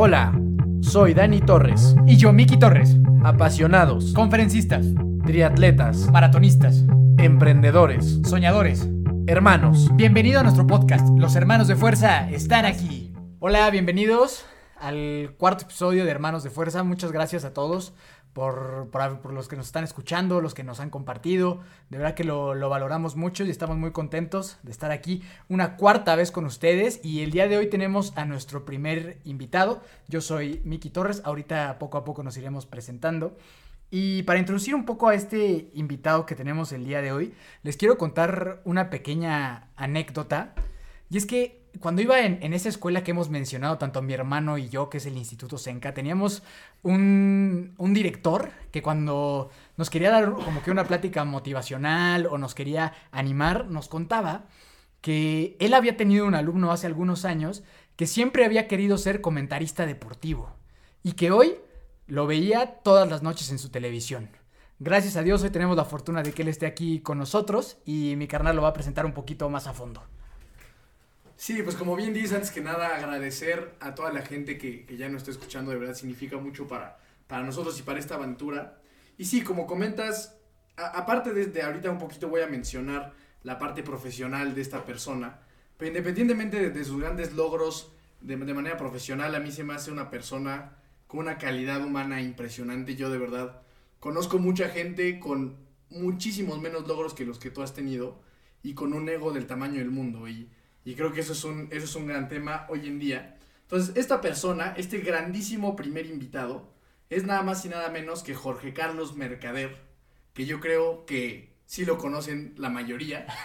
Hola, soy Dani Torres. Y yo, Miki Torres. Apasionados, Conferencistas, triatletas, maratonistas, emprendedores, soñadores. hermanos. Bienvenido a nuestro podcast. Los hermanos de fuerza están aquí. Hola, bienvenidos al cuarto episodio de Hermanos de Fuerza. Muchas gracias a todos por, por- por los que nos están escuchando, los que nos han compartido. De verdad que lo, lo valoramos mucho y estamos muy contentos de estar aquí una cuarta vez con ustedes. Y el día de hoy tenemos a nuestro primer invitado. Yo soy Miki Torres. Ahorita poco a poco nos iremos presentando. Y para introducir un poco a este invitado que tenemos el día de hoy, les quiero contar una pequeña anécdota. Y es que cuando iba en, en esa escuela que hemos mencionado, tanto mi hermano y yo, que es el Instituto Senca, teníamos un, un director que cuando nos quería dar como que una plática motivacional o nos quería animar, nos contaba que él había tenido un alumno hace algunos años que siempre había querido ser comentarista deportivo y que hoy lo veía todas las noches en su televisión. Gracias a Dios hoy tenemos la fortuna de que él esté aquí con nosotros y mi carnal lo va a presentar un poquito más a fondo. Sí, pues como bien dices, antes que nada agradecer a toda la gente que, que ya nos está escuchando, de verdad significa mucho para, para nosotros y para esta aventura. Y sí, como comentas, aparte de, de ahorita un poquito voy a mencionar la parte profesional de esta persona, pero independientemente de, sus grandes logros de, de manera profesional, a mí se me hace una persona con una calidad humana impresionante. Yo de verdad conozco mucha gente con muchísimos menos logros que los que tú has tenido y con un ego del tamaño del mundo. Y, y creo que eso es, un, eso es un gran tema hoy en día. Entonces, esta persona, este grandísimo primer invitado, es nada más y nada menos que Jorge Carlos Mercader, que yo creo que sí lo conocen la mayoría.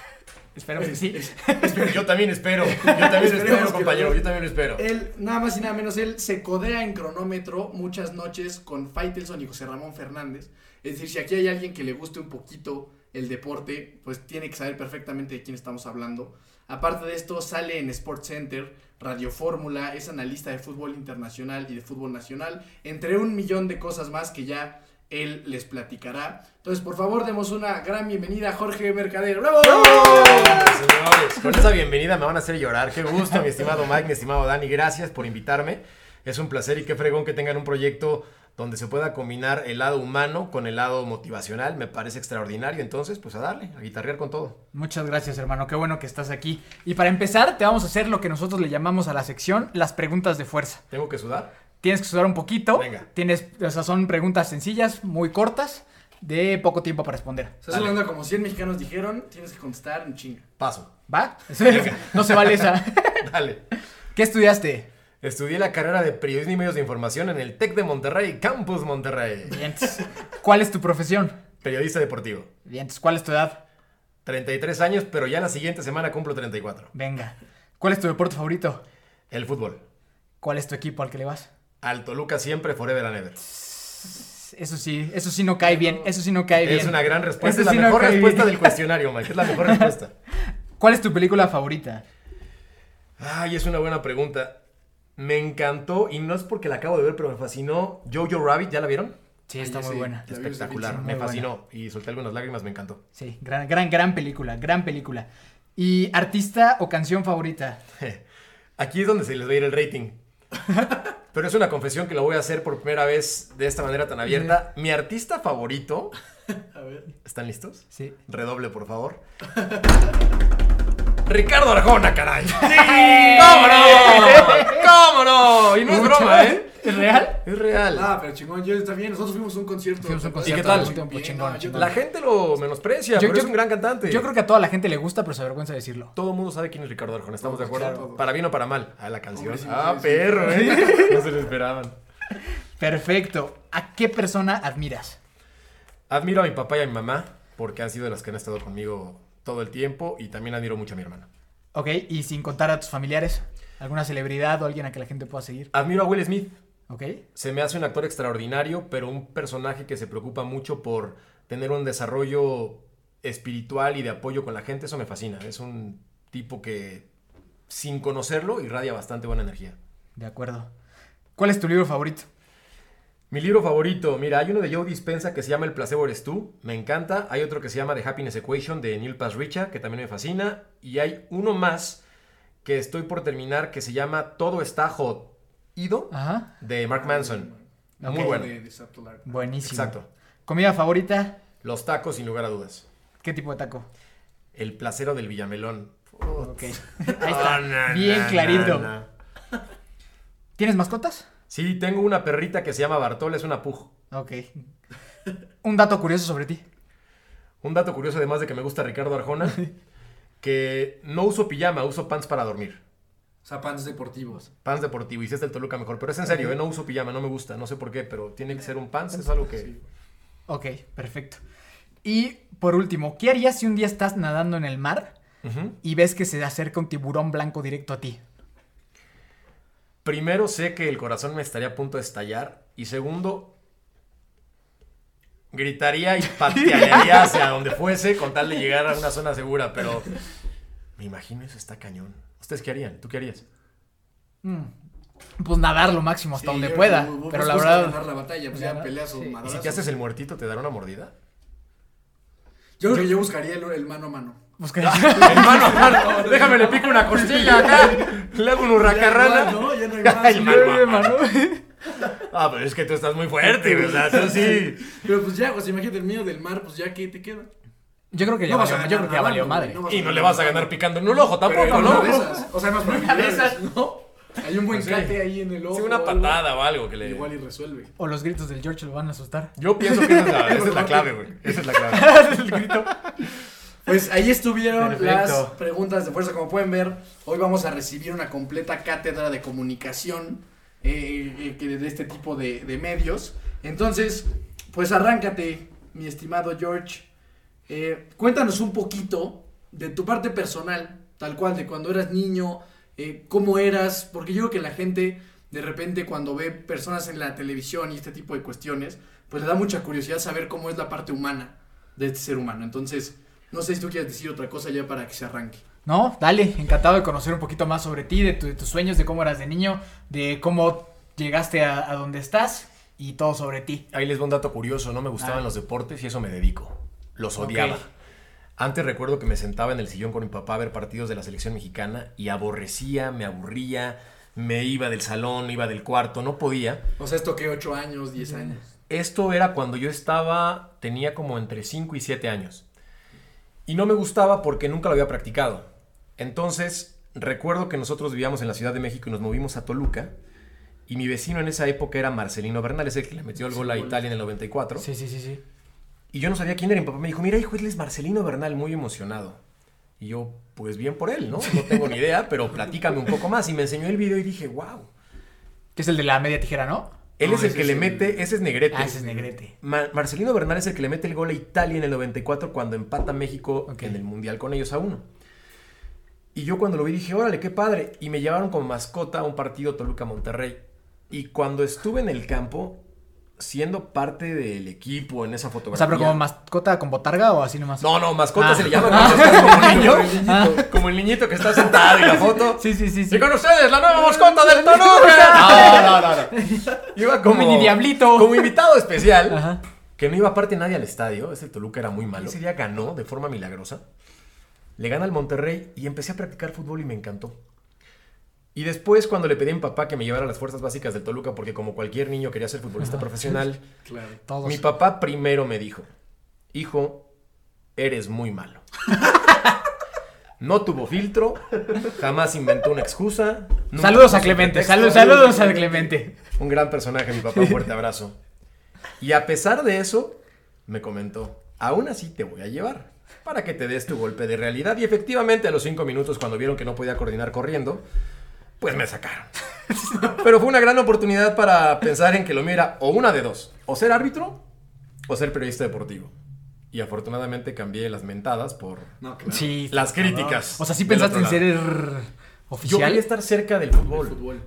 Esperemos que sí. Yo también espero. Yo también espero, compañero. Yo también espero. Él, nada más y nada menos, él se codea en cronómetro muchas noches con Faitelson y José Ramón Fernández. Es decir, si aquí hay alguien que le guste un poquito el deporte, pues tiene que saber perfectamente de quién estamos hablando. Aparte de esto, sale en Sports Center, Radio Fórmula, es analista de fútbol internacional y de fútbol nacional, entre un millón de cosas más que ya él les platicará. Entonces, por favor, demos una gran bienvenida a Jorge Mercader. ¡Bravo! Señores, con esa bienvenida me van a hacer llorar. Qué gusto, mi estimado Mike, mi estimado Dani. Gracias por invitarme. Es un placer y qué fregón que tengan un proyecto donde se pueda combinar el lado humano con el lado motivacional. Me parece extraordinario. Entonces, pues a darle, a guitarrear con todo. Muchas gracias, hermano. Qué bueno que estás aquí. Y para empezar, te vamos a hacer lo que nosotros le llamamos a la sección las preguntas de fuerza. ¿Tengo que sudar? Tienes que sudar un poquito. Venga. Tienes, o sea, son preguntas sencillas, muy cortas, de poco tiempo para responder. Estás hablando como 100 mexicanos dijeron, tienes que contestar en chinga. Paso. ¿Va? no se vale esa. Dale. ¿Qué estudiaste? Estudié la carrera de Periodismo y Medios de Información en el TEC de Monterrey, Campus Monterrey. Bien. ¿Cuál es tu profesión? Periodista deportivo. Bien. ¿Cuál es tu edad? 33 años, pero ya la siguiente semana cumplo 34. Venga. ¿Cuál es tu deporte favorito? El fútbol. ¿Cuál es tu equipo al que le vas? Al Toluca siempre, forever and ever. Eso sí, eso sí no cae bien. Eso sí no cae bien. Es una gran respuesta. Eso Es la sí no mejor cae respuesta bien. del cuestionario, Mike. Es la mejor respuesta. ¿Cuál es tu película favorita? Ay, es una buena pregunta. Me encantó, y no es porque la acabo de ver, pero me fascinó. Jojo Rabbit, ¿ya la vieron? Sí, está muy buena. Espectacular, me fascinó. Y solté algunas lágrimas, me encantó. Sí, gran, gran, gran película, gran película. ¿Y artista o canción favorita? Aquí es donde se les va a ir el rating. Pero es una confesión que lo voy a hacer por primera vez de esta manera tan abierta. Mi artista favorito. A ver. ¿Están listos? Sí. Redoble, por favor. Ricardo Arjona, caray. ¡Sí! ¿Cómo no? ¿Cómo no? Y no es broma, ¿eh? ¿Es real? Es real. Ah, pero chingón, yo también. Nosotros fuimos a un concierto. Fuimos a un ¿te concierto? ¿Y qué tal? Bien, Chingón, no, yo chingón. La gente lo menosprecia, Yo- pero yo- es un gran cantante. Yo creo que a toda la gente le gusta, pero se avergüenza decirlo. Todo el mundo sabe quién es Ricardo Arjona, ¿estamos de acuerdo? Claro. Para bien o para mal. Ah, la canción. Hombre, sí, ah, sí, sí. perro, ¿eh? No se lo esperaban. Perfecto. ¿A qué persona admiras? Admiro a mi papá y a mi mamá porque han sido las que han estado conmigo todo el tiempo y también admiro mucho a mi hermana. Ok, y sin contar a tus familiares, alguna celebridad o alguien a que la gente pueda seguir. Admiro a Will Smith. Ok, Se me hace un actor extraordinario, pero un personaje que se preocupa mucho por tener un desarrollo espiritual y de apoyo con la gente. Eso me fascina. Es un tipo que, sin conocerlo, irradia bastante buena energía. de acuerdo. ¿Cuál es tu libro favorito? Mi libro favorito, mira, hay uno de Joe Dispensa que se llama El placebo eres tú, me encanta. Hay otro que se llama The Happiness Equation de Neil Pasricha, que también me fascina. Y hay uno más que estoy por terminar que se llama Todo está hot. Ido Ajá. de Mark Manson. Muy bueno. Buenísimo. Exacto. ¿Comida favorita? Los tacos, sin lugar a dudas. ¿Qué tipo de taco? El placero del Villamelón. Ok. Ahí Ah, está. na, Bien na, clarito. na, na. ¿Tienes mascotas? Sí, tengo una perrita que se llama Bartola, es una puj. Ok. Un dato curioso sobre ti. Un dato curioso, además de que me gusta Ricardo Arjona, que no uso pijama, uso pants para dormir. O sea, pants deportivos. Pants deportivo, y si es del Toluca mejor. Pero es en serio, ¿eh? no uso pijama, no me gusta, no sé por qué, pero tiene que ser un pants, es algo que... Sí. Ok, perfecto. Y por último, ¿qué harías si un día estás nadando en el mar y ves que se acerca un tiburón blanco directo a ti? Primero, sé que el corazón me estaría a punto de estallar. Y segundo, gritaría y patearía hacia donde fuese con tal de llegar a una zona segura. Pero me imagino eso está cañón. ¿Ustedes qué harían? ¿Tú qué harías? Mm, Pues nadar lo máximo hasta Sí, donde yo- pueda. pero la verdad. ganar la batalla, pues ya peleas sí. Y si ¿Y madrazos. si te haces el muertito, te dará una mordida? Yo creo que yo buscaría el, el mano a mano. Busca- Hermano, hermano, déjame le pico una costilla acá. Le hago un hurracarrana. No, ya no hay más. Ay. Hermano. Ah, pero es que tú estás muy fuerte, ¿verdad? Tú sí. Pero pues ya, pues imagínate el mío del mar, pues ya que te queda. Yo creo que ya No vas a valió, yo creo que ya valió madre. vas Y no le vas a ganar picando en un ojo tampoco, ¿no? de esas. O sea, más probabilidades, ¿no? Hay un buen Pues sí. cate ahí en el ojo. Sí, una o algo, patada o algo que le. Igual y resuelve. O los gritos del George lo van a asustar. Yo pienso que esa es la, esa es la clave, güey. Esa es la clave. el grito. Pues ahí estuvieron Perfecto. las preguntas de fuerza. Como pueden ver, hoy vamos a recibir una completa cátedra de comunicación eh, eh, que de este tipo de, de medios. Entonces, pues arráncate, mi estimado George. Eh, cuéntanos un poquito de tu parte personal, tal cual, de cuando eras niño, eh, cómo eras, porque yo creo que la gente de repente cuando ve personas en la televisión y este tipo de cuestiones, pues le da mucha curiosidad saber cómo es la parte humana de este ser humano. Entonces, no sé si tú quieres decir otra cosa ya para que se arranque. No, dale, encantado de conocer un poquito más sobre ti, de, tu- de tus sueños, de cómo eras de niño, de cómo llegaste a, a donde estás y todo sobre ti. Ahí les va un dato curioso. No me gustaban Ah. los deportes y eso me dedico. Los odiaba. Antes recuerdo que me sentaba en el sillón con mi papá a ver partidos de la selección mexicana y aborrecía, me aburría, me iba del salón, iba del cuarto, no podía. O sea, esto que 8 años, 10 años. Esto era cuando yo estaba, tenía como entre 5 y 7 años. Y no me gustaba porque nunca lo había practicado. Entonces, recuerdo que nosotros vivíamos en la Ciudad de México y nos movimos a Toluca. Y mi vecino en esa época era Marcelino Bernal, es el que le metió el gol a Italia en el 94. Sí, sí, sí, sí. Y yo no sabía quién era. Mi papá me dijo, mira, hijo, él es Marcelino Bernal, muy emocionado. Y yo, pues bien por él, ¿no? No tengo ni idea, pero platícame un poco más. Y me enseñó el video y dije, wow. Que es el de la media tijera, ¿no? Él No, es el que le el- mete, ese es Negrete. Ah, ese es Negrete. Ma- Marcelino Bernal es el que le mete el gol a Italia en el 94 cuando empata México en el Mundial con ellos a uno. Y yo cuando lo vi dije, órale, qué padre. Y me llevaron como mascota a un partido Toluca-Monterrey. Y cuando estuve en el campo, siendo parte del equipo en esa O fotografía. sea, pero como mascota con botarga o así nomás. No, no, mascota Ah. se le llama estás como niño. Como el niñito. Como el niñito que está sentado y la foto. Sí, sí, sí, sí. Y con ustedes, la nueva mascota del Toluca. No, no, no, no. Iba como. Un mini diablito. Como invitado especial. Ajá. Que no iba aparte nadie al estadio. Ese Toluca era muy malo. Ese día ganó de forma milagrosa. Le gana al Monterrey y empecé a practicar fútbol y me encantó. Y después, cuando le pedí a mi papá que me llevara a las fuerzas básicas del Toluca, porque como cualquier niño quería ser futbolista profesional, Claro. Todos. mi papá primero me dijo: Hijo, eres muy malo. No tuvo filtro, jamás inventó una excusa. Saludos a Clemente, saludos, saludos a Clemente. Un gran personaje, mi papá, un fuerte abrazo. Y a pesar de eso, me comentó, aún así te voy a llevar para que te des tu golpe de realidad. Y efectivamente, a los cinco minutos, cuando vieron que no podía coordinar corriendo, pues me sacaron. Pero fue una gran oportunidad para pensar en que lo mira o una de dos, o ser árbitro o ser periodista deportivo. Y afortunadamente cambié las mentadas por No, claro. Sí. las críticas. O sea, sí pensaste en ser Yo oficial. quería estar cerca del El fútbol. fútbol.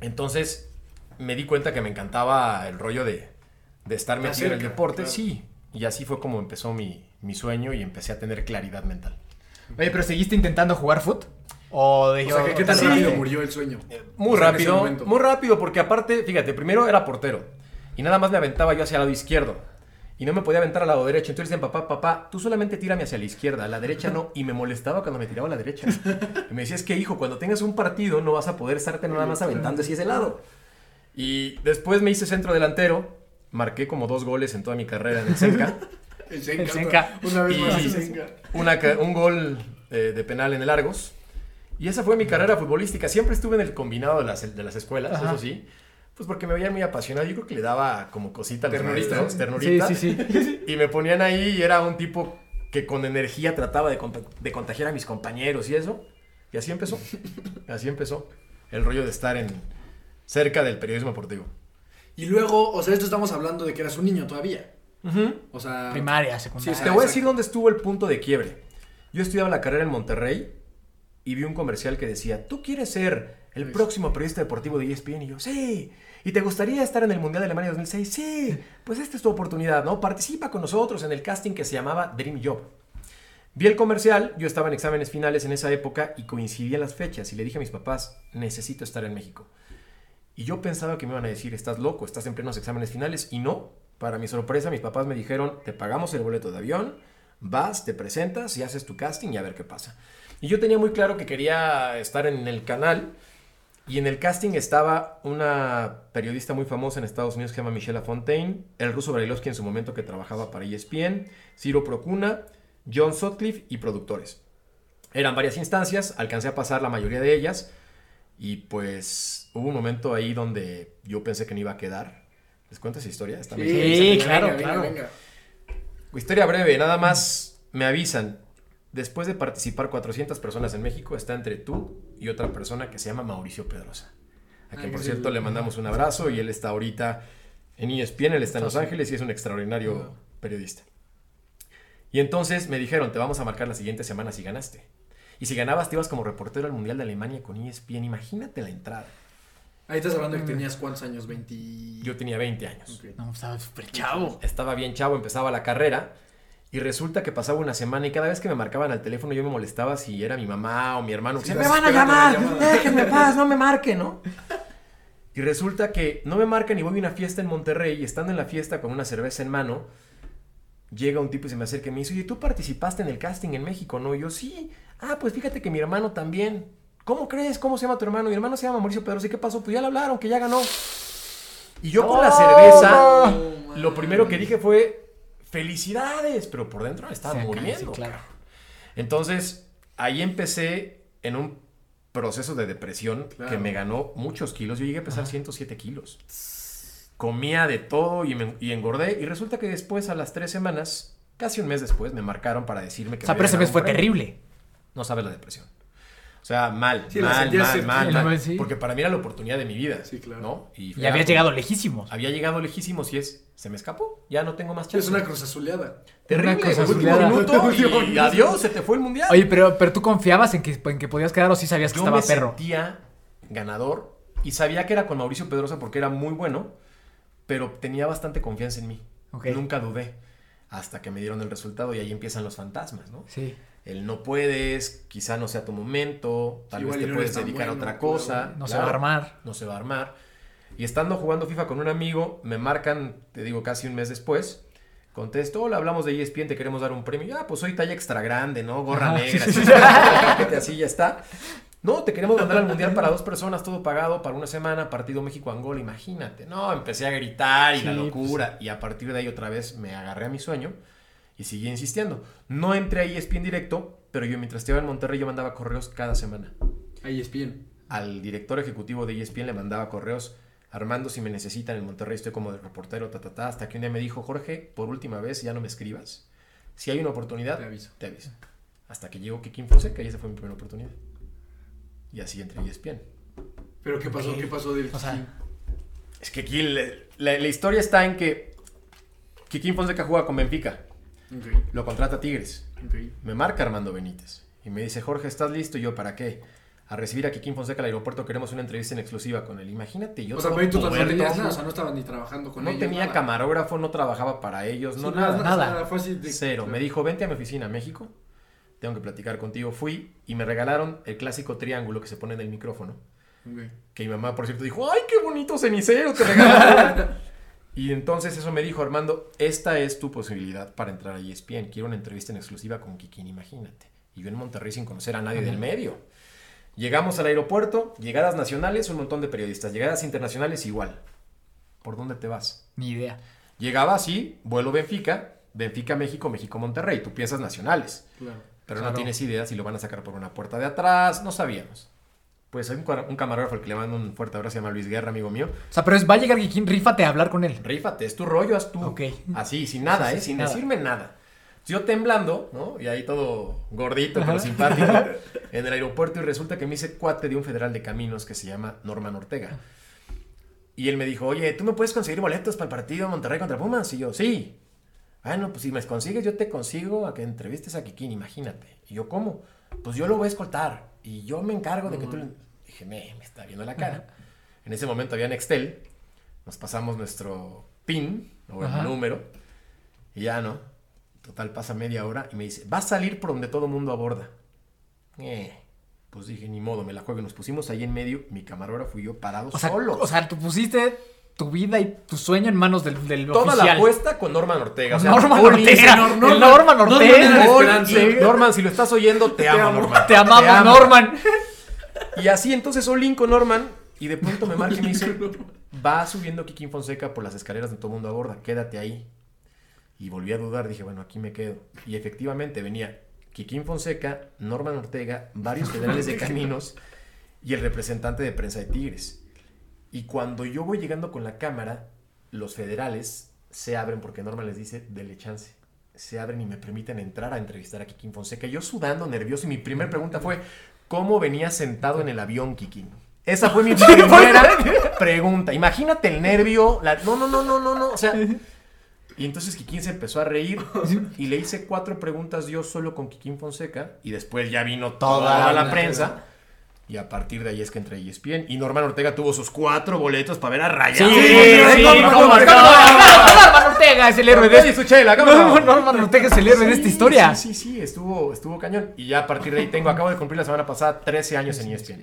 Entonces me di cuenta que me encantaba el rollo de, de estar en el deporte. claro. Sí. Y así fue como empezó mi, mi sueño y empecé a tener claridad mental. Oye, pero ¿seguiste intentando jugar foot? O de O sea, ¿qué, qué tan Sí. rápido murió el sueño? Muy O sea, en ese rápido, muy rápido, porque aparte, fíjate, primero era portero y nada más me aventaba yo hacia el lado izquierdo. y no me podía aventar al lado derecho. Entonces decían, papá, papá, tú solamente tírame hacia la izquierda, a la derecha no. Y me molestaba cuando me tiraba a la derecha. Y me decía, es que hijo, cuando tengas un partido no vas a poder estarte nada más aventando hacia ese lado. Y después me hice centro delantero, marqué como dos goles en toda mi carrera en el Senca. El Senca. El Senca. Una vez más Y- el Senca. Una ca- un gol eh, de penal en el Argos. Y esa fue mi carrera futbolística. Siempre estuve en el combinado de las, de las escuelas, Ajá. eso sí. Pues porque me veían muy apasionado. Yo creo que le daba como cosita a los Ternurita. maestros, Sí, ternurita. sí, sí. Y me ponían ahí y era un tipo que con energía trataba de, de contagiar a mis compañeros y eso. Y así empezó. Así empezó el rollo de estar en cerca del periodismo deportivo. Y luego, o sea, esto estamos hablando de que eras un niño todavía. O sea. Primaria, secundaria. Sí, Te voy a decir dónde estuvo el punto de quiebre. Yo estudiaba la carrera en Monterrey y vi un comercial que decía, ¿tú quieres ser el próximo periodista deportivo de ESPN? Y yo, sí. ¿Y te gustaría estar en el Mundial de Alemania 2006? Sí. Pues esta es tu oportunidad, ¿no? Participa con nosotros en el casting que se llamaba Dream Job. Vi el comercial, yo estaba en exámenes finales en esa época y coincidían las fechas y le dije a mis papás, necesito estar en México. Y yo pensaba que me iban a decir, estás loco, estás en plenos exámenes finales. Y no, para mi sorpresa, mis papás me dijeron, te pagamos el boleto de avión, vas, te presentas y haces tu casting y a ver qué pasa. Y yo tenía muy claro que quería estar en el canal. Y en el casting estaba una periodista muy famosa en Estados Unidos que se llama Michelle Fontaine, el ruso Brailovsky en su momento que trabajaba para ESPN, Ciro Procuna, John Sutcliffe y productores. Eran varias instancias, alcancé a pasar la mayoría de ellas y pues hubo un momento ahí donde yo pensé que no iba a quedar. ¿Les cuento esa historia? Está muy- Sí, venga, claro, venga, claro. venga. Historia breve, nada más me avisan. Después de participar 400 personas en México, está entre tú y otra persona que se llama Mauricio Pedrosa. A quien, Ay, por sí. cierto, le mandamos un abrazo y él está ahorita en ESPN, él está en Los Ángeles y es un extraordinario periodista. Y entonces me dijeron, te vamos a marcar la siguiente semana si ganaste. Y si ganabas, te ibas como reportero al Mundial de Alemania con ESPN. Imagínate la entrada. Ahí estás hablando de que tenías cuántos años, 20. Yo tenía 20 años. No, estaba súper chavo. estaba bien chavo, empezaba la carrera y resulta que pasaba una semana y cada vez que me marcaban al teléfono yo me molestaba si era mi mamá o mi hermano. Sí, que me van a llamar, llamada". déjenme paz, no me marquen, ¿no? Y resulta que no me marcan y voy a una fiesta en Monterrey y estando en la fiesta con una cerveza en mano, llega un tipo y se me acerca y me dice, oye, ¿tú participaste en el casting en México? No, Y yo sí. Ah, pues fíjate que mi hermano también. ¿Cómo crees? ¿Cómo se llama tu hermano? Mi hermano se llama Mauricio Pedro. ¿Sí qué pasó? Pues ya le hablaron, que ya ganó. Y yo con la cerveza, No, lo primero que dije fue, felicidades, pero por dentro me estaba muriendo. sí, claro. Entonces, ahí empecé en un proceso de depresión Claro. que me ganó muchos kilos. Yo llegué a pesar 107 kilos. Comía de todo y, me- y engordé. Y resulta que después, a las tres semanas, casi un mes después, me marcaron para decirme que O sea, me pero ese mes fue premio. terrible. No sabes la depresión. O sea, mal, Sí, mal, mal, mal, mal. sí. Porque para mí era la oportunidad de mi vida. Sí, claro. ¿no? Y habías algo- llegado lejísimos. Había llegado lejísimos y es, se me escapó. Ya no tengo más chance. Es una cruz azuleada. Terrible, Una azuleada. minuto y adiós, se te fue el mundial. Oye, pero, pero tú confiabas en que, en que podías quedar o sí sabías que yo estaba me perro. sentía ganador y sabía que era con Mauricio Pedrosa porque era muy bueno, pero tenía bastante confianza en mí. Ok. Nunca dudé hasta que me dieron el resultado y ahí empiezan los fantasmas, ¿no? Sí. El no puedes, quizá no sea tu momento, tal vez te puedes dedicar a otra cosa. No se va a armar. No se va a armar. Y estando jugando FIFA con un amigo, me marcan, te digo, casi un mes después. Contesto, hola, hablamos de ESPN, te queremos dar un premio. Ah, pues soy talla extra grande, ¿no? Gorra Ajá, negra, sí, sí, así, ya está. No, te queremos mandar al mundial para dos personas, todo pagado para una semana, partido México-Angola, imagínate. No, empecé a gritar y la Sí, locura. Y a partir de ahí otra vez me agarré a mi sueño y seguí insistiendo. No entré a ESPN directo, pero yo mientras estaba en Monterrey yo mandaba correos cada semana. Ahí es bien. Al director ejecutivo de ESPN le mandaba correos. Armando, si me necesitan en Monterrey, estoy como de reportero, ta, ta, ta, hasta que un día me dijo, Jorge, por última vez, ya no me escribas. Si hay una oportunidad, Te aviso. te aviso. Hasta que llegó Kikín Fonseca y esa fue mi primera oportunidad. Y así entré a ESPN. Pero ¿qué pasó? ¿Qué pasó del O sea? Es que aquí le- la, la historia está en que Kikín Fonseca juega con Benfica, Lo contrata Tigres. Me marca Armando Benítez y me dice, Jorge, ¿estás listo? Y yo, ¿para qué? A recibir a Kikín Fonseca al aeropuerto, queremos una entrevista en exclusiva con él. Imagínate, yo o sea, pero tú no nada, o sea, no estabas ni trabajando con no ellos. tenía nada. camarógrafo, no trabajaba para ellos, Sí, no nada. nada. Fue así de- Cero. Me dijo, vente a mi oficina, México. Tengo que platicar contigo. Fui y me regalaron el clásico triángulo que se pone en el micrófono. Ok. Que mi mamá, por cierto, dijo, ¡ay, qué bonito cenicero te regalaron! Y entonces eso me dijo, Armando, esta es tu posibilidad para entrar a ESPN. Quiero una entrevista en exclusiva con Kikín, imagínate. Y yo en Monterrey sin conocer a nadie del medio. Llegamos al aeropuerto, llegadas nacionales, un montón de periodistas. Llegadas internacionales, igual. ¿Por dónde te vas? Ni idea. Llegaba así, vuelo Benfica, Benfica, México, México, Monterrey. Tú piensas nacionales. Claro. Pero Claro. no tienes idea si lo van a sacar por una puerta de atrás, no sabíamos. Pues hay un, un camarógrafo al que le mando un fuerte abrazo, se llama Luis Guerra, amigo mío. O sea, pero es, va a llegar Geekin, rífate a hablar con él. Rífate, es tu rollo, haz tú. Ok. Así, sin nada, Sí, ¿eh? sin Sin nada. decirme nada. Yo temblando, ¿no? Y ahí todo gordito, Ajá. pero simpático, en el aeropuerto y resulta que me hice cuate de un federal de caminos que se llama Norman Ortega. Y él me dijo, oye, ¿tú me puedes conseguir boletos para el partido Monterrey contra Pumas? Y yo, sí. Bueno, pues si me consigues, yo te consigo a que entrevistes a Kikín, imagínate. Y yo, ¿cómo? Pues yo lo voy a escoltar. Y yo me encargo de que tú... le-". Dije, me, me está viendo la cara. En ese momento había Nextel. Nos pasamos nuestro PIN, o el número. Y ya, ¿no? Total, pasa media hora y me dice, va a salir por donde todo mundo aborda. Eh, pues dije, ni modo, me la juego. Nos pusimos ahí en medio, mi camarógrafo y yo parados O sea, solos. o sea, tú pusiste tu vida y tu sueño en manos del, del Toda oficial. la apuesta con Norman Ortega. O sea, Norman Ortega. Norman. Norman Norman Ortega. esperanza. in. Norman, si lo estás oyendo, te, amo, amo. Norman. Te amamos, amo. Norman. Y así entonces all in con Norman. Y de pronto me marca y me dice, va subiendo Kikín Fonseca por las escaleras de todo mundo a borda, quédate ahí. Y volví a dudar, dije, bueno, aquí me quedo. Y efectivamente venía Kikín Fonseca, Norman Ortega, varios federales de caminos y el representante de prensa de Tigres. Y cuando yo voy llegando con la cámara, los federales se abren porque Norman les dice, dele chance. Se abren y me permiten entrar a entrevistar a Kikín Fonseca. Yo sudando, nervioso, y mi primera pregunta fue, ¿cómo venía sentado en el avión, Kikín? Esa fue mi primera pregunta. Imagínate el nervio. la- No, no, no, no, no, no. O sea. Y entonces Kikín se empezó a reír y le hice cuatro preguntas yo solo con Kikín Fonseca y después ya vino toda la prensa. Y a partir de ahí es que entré a E ESPN. Y Norman Ortega tuvo sus cuatro boletos para ver a Rayados. Sí, sí. Claro, Norman Ortega es el héroe de Oye, su chela, ¿cómo no? Norman Ortega es el héroe de esta historia. Sí, sí, sí, estuvo, estuvo cañón. Y ya a partir de ahí tengo, acabo de cumplir la semana pasada 13 años en ESPN.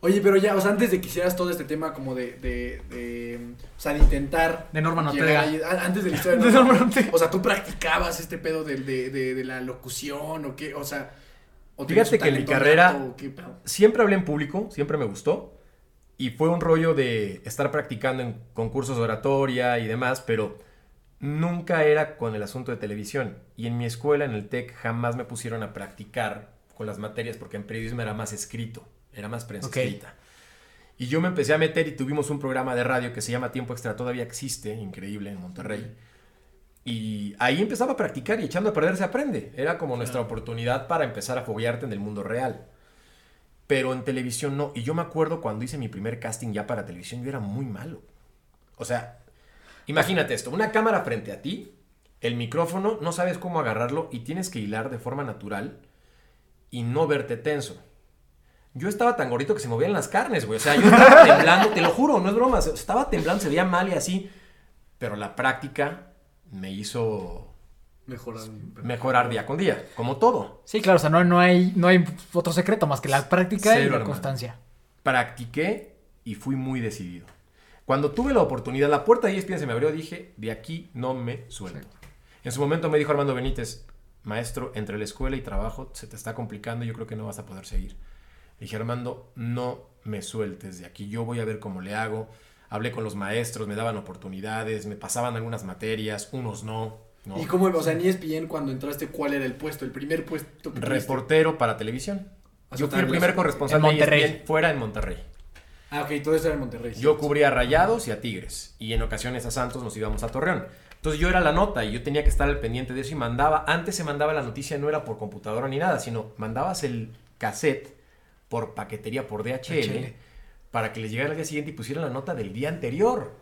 Oye, pero ya, o sea, antes de que hicieras todo este tema como de, de, de o sea, de intentar... De Norman Ortega. a- antes de la historia de De Norman, Norman Ortega. O sea, ¿tú practicabas este pedo de, de, de, de la locución o qué? O sea... ¿o tenías Fíjate que mi carrera-? Siempre hablé en público, siempre me gustó. Y fue un rollo de estar practicando en concursos de oratoria y demás, pero nunca era con el asunto de televisión. Y en mi escuela, en el TEC, jamás me pusieron a practicar con las materias porque en periodismo era más escrito, era más prensa escrita. Y yo me empecé a meter y tuvimos un programa de radio que se llama Tiempo Extra, todavía existe, increíble, en Monterrey. Y ahí empezaba a practicar y echando a perder se aprende. Era como nuestra oportunidad para empezar a foguearte en el mundo real. Pero en televisión no. Y yo me acuerdo cuando hice mi primer casting ya para televisión, yo era muy malo. O sea, imagínate esto, una cámara frente a ti, el micrófono, no sabes cómo agarrarlo y tienes que hilar de forma natural y no verte tenso. Yo estaba tan gordito que se movían las carnes, güey. O sea, yo estaba temblando, te lo juro, no es broma. Estaba temblando, se veía mal y así. Pero la práctica me hizo Mejorar. mejorar día con día, como todo. Sí, claro, o sea, no, no, hay, no hay otro secreto más que la práctica y Cero, la hermano. constancia. Practiqué y fui muy decidido. Cuando tuve la oportunidad, la puerta de ESPN se me abrió, dije, de aquí no me suelto. En su momento me dijo Armando Benítez, maestro, entre la escuela y trabajo se te está complicando, yo creo que no vas a poder seguir. Le dije, Armando, no me sueltes de aquí, yo voy a ver cómo le hago. Hablé con los maestros, me daban oportunidades, me pasaban algunas materias, unos no. no. ¿Y cómo, o sea, en ESPN cuando entraste, cuál era el puesto? El primer puesto que? Reportero para televisión. O sea, Yo fui el primer corresponsal en de Monterrey. ESPN fuera en Monterrey. Ah, ok, todo eso era en Monterrey. sí. Yo cubría a Rayados y a Tigres. Y en ocasiones a Santos nos íbamos a Torreón. Entonces yo era la nota y yo tenía que estar al pendiente de eso y mandaba. Antes se mandaba la noticia, no era por computadora ni nada, sino mandabas el cassette por paquetería por DHL, DHL. Para que les llegara al día siguiente y pusieran la nota del día anterior.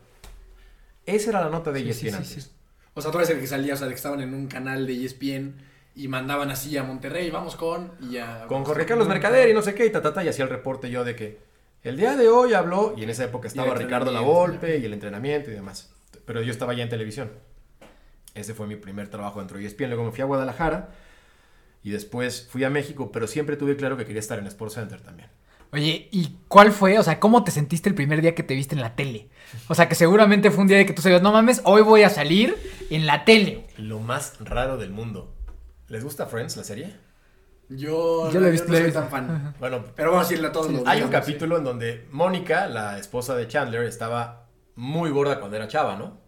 Esa era la nota de Sí, ESPN sí, sí. O sea, tú eres el que salía, o sea, de que estaban en un canal de ESPN y mandaban así a Monterrey, vamos con, y ya... Con Jorge Carlos Mercader y no sé qué, y ta, ta, ta, y hacía el reporte yo de que el día de hoy habló, y en esa época estaba el Ricardo. Lavolpe y el entrenamiento y demás. Pero yo estaba ya en televisión. Ese fue mi primer trabajo dentro de ESPN. Luego me fui a Guadalajara y después fui a México, pero siempre tuve claro que quería estar en Sports Center también. Oye, ¿y cuál fue? O sea, ¿cómo te sentiste el primer día que te viste en la tele? O sea, que seguramente fue un día de que tú sabías, no mames, hoy voy a salir en la tele. Lo más raro del mundo. ¿Les gusta Friends, la serie? Yo, Yo la- visto, no soy visto. tan fan. Bueno, Pero vamos a decirle a todos los hay un capítulo en donde Mónica, la esposa de Chandler, estaba muy gorda cuando era chava, ¿no?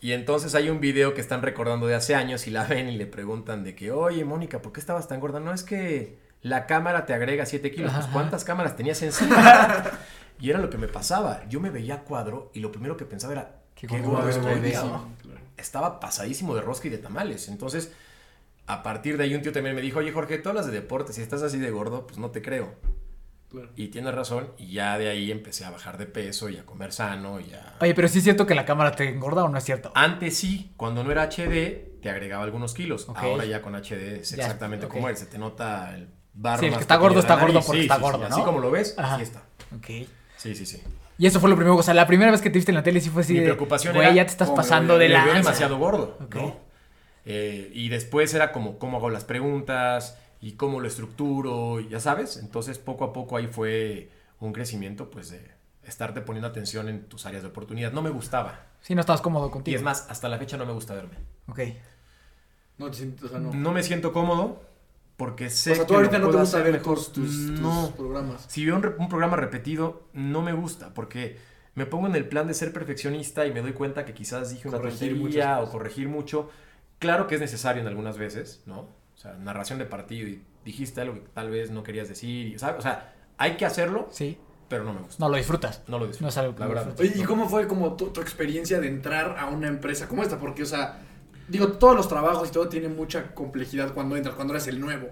Y entonces hay un video que están recordando de hace años y la ven y le preguntan de que, oye, Mónica, ¿por qué estabas tan gorda? No, es que la cámara te agrega 7 kilos. Pues. ¿cuántas cámaras tenías encima? y era lo que me pasaba. Yo me veía a cuadro y lo primero que pensaba era, Qué qué, estoy, estoy, sí, cabrón". Estaba pasadísimo de rosca y de tamales. Entonces, a partir de ahí un tío también me dijo, oye, Jorge, tú hablas de deporte, si estás así de gordo, pues no te creo. Claro. Y tienes razón, y ya de ahí empecé a bajar de peso y a comer sano y a... Oye, pero sí es cierto que la cámara te engorda o no es cierto. Antes sí, cuando no era HD, te agregaba algunos kilos. Ahora ya con HD es exactamente como él, se te nota el barro Sí, el que está gordo de está gordo porque Sí, está sí, sí, gordo, Así como lo ves, Ajá. así está. Ok. Sí, sí, sí. Y eso fue lo primero, o sea, la primera vez que te viste en la tele sí fue así Mi de, preocupación güey, era ya te estás pasando de la veo demasiado gordo, Ok. ¿no? Eh, y después era como cómo hago las preguntas y cómo lo estructuro, ya sabes. Entonces poco a poco ahí fue un crecimiento pues de estarte poniendo atención en tus áreas de oportunidad. No me gustaba. Sí, no estabas cómodo Y contigo. es más, hasta la fecha no me gusta verme. Ok. No te sientes, o sea, no. No me siento cómodo porque sé o sea, tú que ahorita no te gusta ver mejor. tus, tus, tus no. programas. Si veo un, un programa repetido, no me gusta porque me pongo en el plan de ser perfeccionista y me doy cuenta que quizás dije una Corregir tontería o corregir mucho. Claro que es necesario en algunas veces, ¿no? O sea, narración de partido y dijiste algo que tal vez no querías decir, ¿sabes? O sea, hay que hacerlo, Sí. pero no me gusta. No lo disfrutas. No lo disfruto. No es algo que la verdad. Oye, ¿y cómo fue como tu, tu experiencia de entrar a una empresa como esta? Porque, o sea, digo, todos los trabajos y todo tienen mucha complejidad cuando entras, cuando eres el nuevo.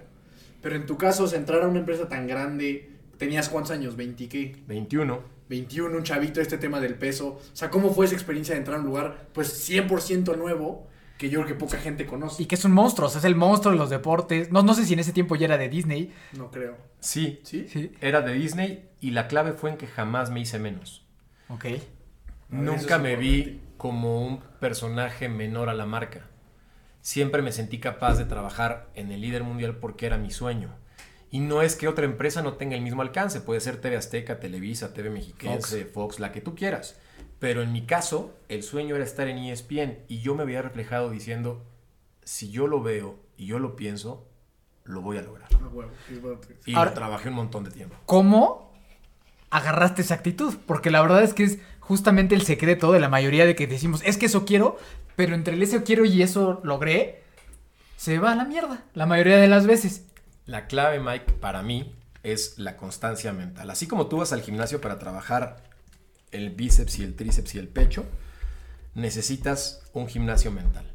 Pero en tu caso, o sea, entrar a una empresa tan grande, ¿tenías cuántos años? ¿20 qué? 21. 21, un chavito, este tema del peso. O sea, ¿cómo fue esa experiencia de entrar a un lugar, pues, 100% nuevo, que yo creo que poca gente conoce? Y que es un monstruo, o sea, es el monstruo de los deportes. No, no sé si en ese tiempo ya era de Disney. No creo. Sí, ¿Sí? Sí. era de Disney y la clave fue en que jamás me hice menos. Ok. Nunca es me importante. vi como un personaje menor a la marca. Siempre me sentí capaz de trabajar en el líder mundial porque era mi sueño. Y no es que otra empresa no tenga el mismo alcance. Puede ser TV Azteca, Televisa, TV Mexiquense, Fox. la que tú quieras. Pero en mi caso, el sueño era estar en ESPN y yo me había reflejado diciendo, si yo lo veo y yo lo pienso, lo voy a lograr. Ah, huevo, es bueno. Y Ahora- lo trabajé un montón de tiempo. ¿Cómo agarraste esa actitud? Porque la verdad es que es justamente el secreto de la mayoría de que decimos, es que eso quiero, pero entre el eso quiero y eso logré, se va a la mierda. La mayoría de las veces. La clave, Mike, para mí es la constancia mental. Así como tú vas al gimnasio para trabajar el bíceps y el tríceps y el pecho, necesitas un gimnasio mental.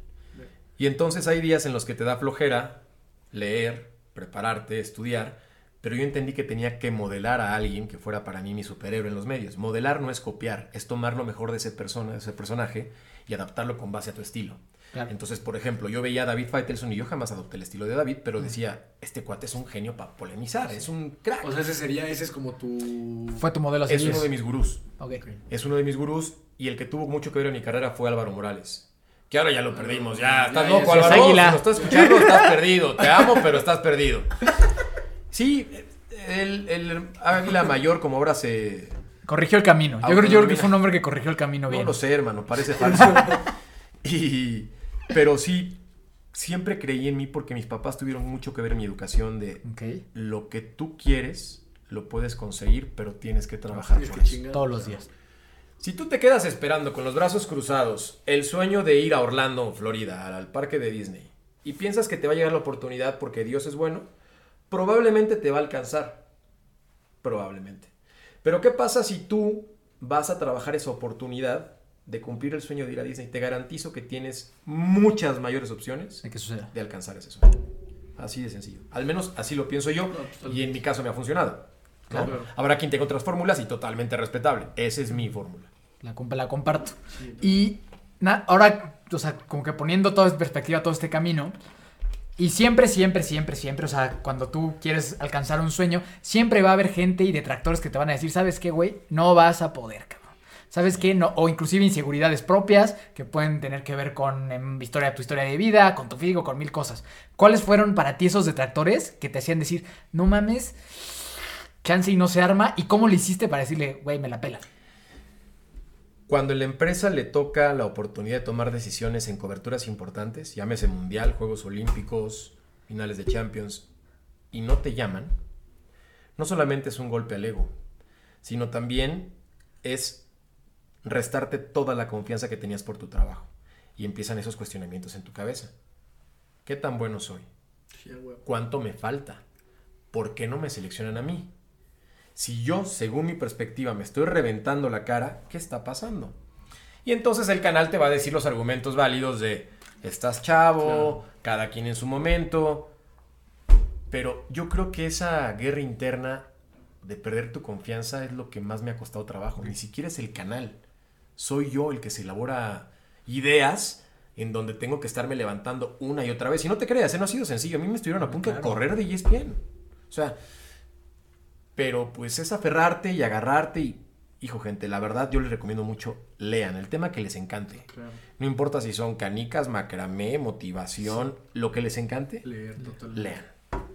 Y entonces hay días en los que te da flojera leer, prepararte, estudiar, pero yo entendí que tenía que modelar a alguien que fuera para mí mi superhéroe en los medios. Modelar no es copiar, es tomar lo mejor de ese, persona, de ese personaje y adaptarlo con base a tu estilo. Claro. Entonces, por ejemplo, yo veía a David Faitelson y yo jamás adopté el estilo de David, pero decía, este cuate es un genio para polemizar, es un crack. O sea, ese sería, ese es como tu... Fue tu modelo es uno de mis gurús. Ok. Es uno de mis gurús y el que tuvo mucho que ver en mi carrera fue Álvaro Morales. Que ahora ya lo perdimos, ya. Estás Ya, loco, Álvaro. águila. Si lo estás escuchando, estás perdido. Te amo, pero estás perdido. Sí, el, el águila mayor, como ahora se. Corrigió el camino. Yo creo, yo creo que fue un hombre que corrigió el camino No bien. lo sé, hermano, parece falso. y, pero sí, siempre creí en mí porque mis papás tuvieron mucho que ver en mi educación de lo que tú quieres, lo puedes conseguir, pero tienes que trabajar Tienes por que eso. chingar. Todos los días. Si tú te quedas esperando con los brazos cruzados el sueño de ir a Orlando, Florida, al parque de Disney, y piensas que te va a llegar la oportunidad porque Dios es bueno, probablemente te va a alcanzar. Probablemente. Pero ¿qué pasa si tú vas a trabajar esa oportunidad de cumplir el sueño de ir a Disney? Te garantizo que tienes muchas mayores opciones De que suceda. de alcanzar ese sueño. Así de sencillo. Al menos así lo pienso yo y en mi caso me ha funcionado. ¿no? Claro. Habrá quien tenga otras fórmulas y totalmente respetable. Esa es mi fórmula. La, comp- la comparto. Y na- ahora, o sea, como que poniendo todo en perspectiva todo este camino. Y siempre, siempre, siempre, siempre, o sea, cuando tú quieres alcanzar un sueño, siempre va a haber gente y detractores que te van a decir, ¿sabes qué, güey? No vas a poder, cabrón. ¿Sabes qué? No, o inclusive inseguridades propias que pueden tener que ver con em, historia, tu historia de vida, con tu físico, con mil cosas. ¿Cuáles fueron para ti esos detractores que te hacían decir, no mames, chance y no se arma. ¿Y cómo le hiciste para decirle, güey, me la pela? Cuando la empresa le toca la oportunidad de tomar decisiones en coberturas importantes, llámese Mundial, Juegos Olímpicos, finales de Champions, y no te llaman, no solamente es un golpe al ego, sino también es restarte toda la confianza que tenías por tu trabajo. Y empiezan esos cuestionamientos en tu cabeza. ¿Qué tan bueno soy? ¿Cuánto me falta? ¿Por qué no me seleccionan a mí? Si yo, según mi perspectiva, me estoy reventando la cara, ¿qué está pasando? Y entonces el canal te va a decir los argumentos válidos de, estás chavo, cada quien en su momento. Pero yo creo que esa guerra interna de perder tu confianza es lo que más me ha costado trabajo. Ni siquiera es el canal. Soy yo el que se elabora ideas en donde tengo que estarme levantando una y otra vez. Y no te creas, ¿eh? no ha sido sencillo. A mí me estuvieron a punto de correr de ESPN. O sea, pero pues es aferrarte y agarrarte y, hijo gente, la verdad yo les recomiendo mucho, lean el tema que les encante. Claro. No importa si son canicas, macramé, motivación, lo que les encante, Leer lean.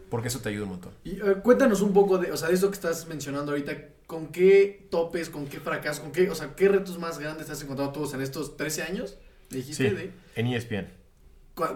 Porque eso te ayuda un montón. Y eh, cuéntanos un poco de, o sea, de eso que estás mencionando ahorita, ¿con qué topes, con qué fracasos, con qué, o sea, qué retos más grandes te has encontrado todos en estos 13 años? Dijiste Sí, de en ESPN.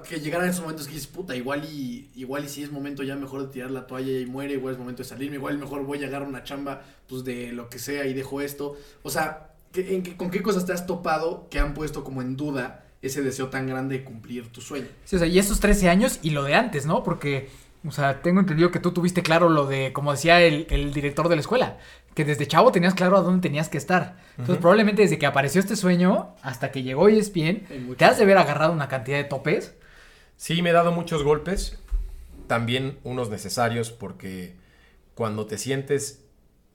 Que llegaran esos momentos que dices, puta, igual y igual y si es momento ya mejor de tirar la toalla y muere, igual es momento de salirme, igual mejor voy a agarrar una chamba, pues de lo que sea y dejo esto. O sea, ¿qué- en ¿con qué cosas te has topado que han puesto como en duda ese deseo tan grande de cumplir tu sueño? Sí, o sea, y estos 13 años y lo de antes, ¿no? Porque, o sea, tengo entendido que tú tuviste claro lo de, como decía el, el director de la escuela, que desde chavo tenías claro a dónde tenías que estar. Entonces, probablemente desde que apareció este sueño hasta que llegó ESPN, te has de haber agarrado una cantidad de topes. Sí, me he dado muchos golpes, también unos necesarios porque cuando te sientes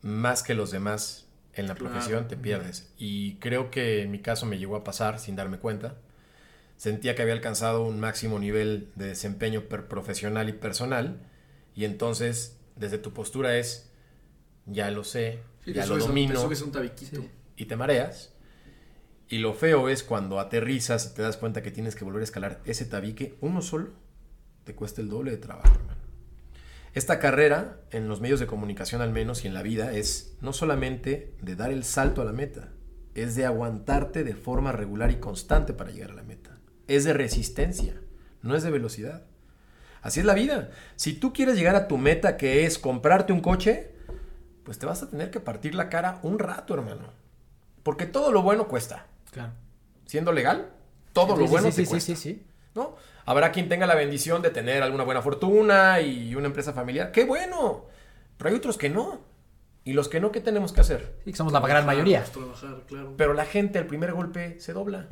más que los demás en la Claro. profesión te pierdes. Y creo que en mi caso me llegó a pasar sin darme cuenta. Sentía que había alcanzado un máximo nivel de desempeño per- profesional y personal y entonces desde tu postura es ya lo sé, Sí, ya te lo subes domino te subes a un tabiquito. Sí. y te mareas. Y lo feo es cuando aterrizas y te das cuenta que tienes que volver a escalar ese tabique, uno solo, te cuesta el doble de trabajo, hermano. Esta carrera, en los medios de comunicación al menos y en la vida, es no solamente de dar el salto a la meta, es de aguantarte de forma regular y constante para llegar a la meta. Es de resistencia, no es de velocidad. Así es la vida. Si tú quieres llegar a tu meta, que es comprarte un coche, pues te vas a tener que partir la cara un rato, hermano. Porque todo lo bueno cuesta. Claro. Siendo legal, todo Sí, lo sí, bueno sí, te sí, cuesta. sí, sí. ¿no? Habrá quien tenga la bendición de tener alguna buena fortuna y una empresa familiar. ¡Qué bueno! Pero hay otros que no. Y los que no, ¿qué tenemos que hacer? Sí, que somos la gran mayoría. Trabajar, claro. Pero la gente al primer golpe se dobla.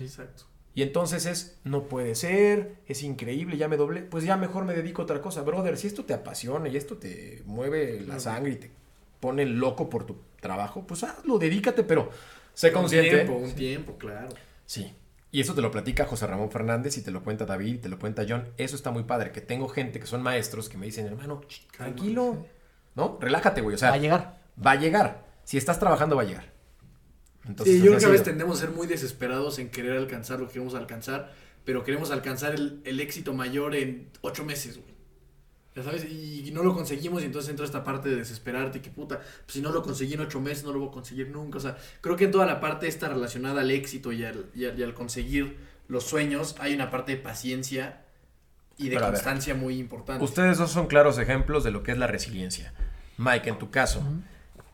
Exacto. Y entonces es, no puede ser, es increíble, ya me doblé. Pues ya mejor me dedico a otra cosa. Brother, si esto te apasiona y esto te mueve la Claro. sangre y te pone loco por tu trabajo, pues hazlo, dedícate, pero sé Un consciente. tiempo, un tiempo, claro. Sí. Y eso te lo platica José Ramón Fernández y te lo cuenta David y te lo cuenta John. Eso está muy padre, que tengo gente que son maestros que me dicen, hermano, tranquilo, ¿no? Relájate, güey. O sea, Va a llegar. va a llegar. Si estás trabajando, va a llegar. Entonces, sí, yo creo que a veces tendemos a ser muy desesperados en querer alcanzar lo que queremos alcanzar, pero queremos alcanzar el, el éxito mayor en ocho meses, güey. Ya sabes, y, no lo conseguimos y entonces entra esta parte de desesperarte y que puta, pues si no lo conseguí en ocho meses no lo voy a conseguir nunca. O sea, creo que en toda la parte esta relacionada al éxito y al, y al, y al conseguir los sueños hay una parte de paciencia y de Pero a ver, constancia muy importante. Ustedes dos son claros ejemplos de lo que es la resiliencia. Mike, en tu caso,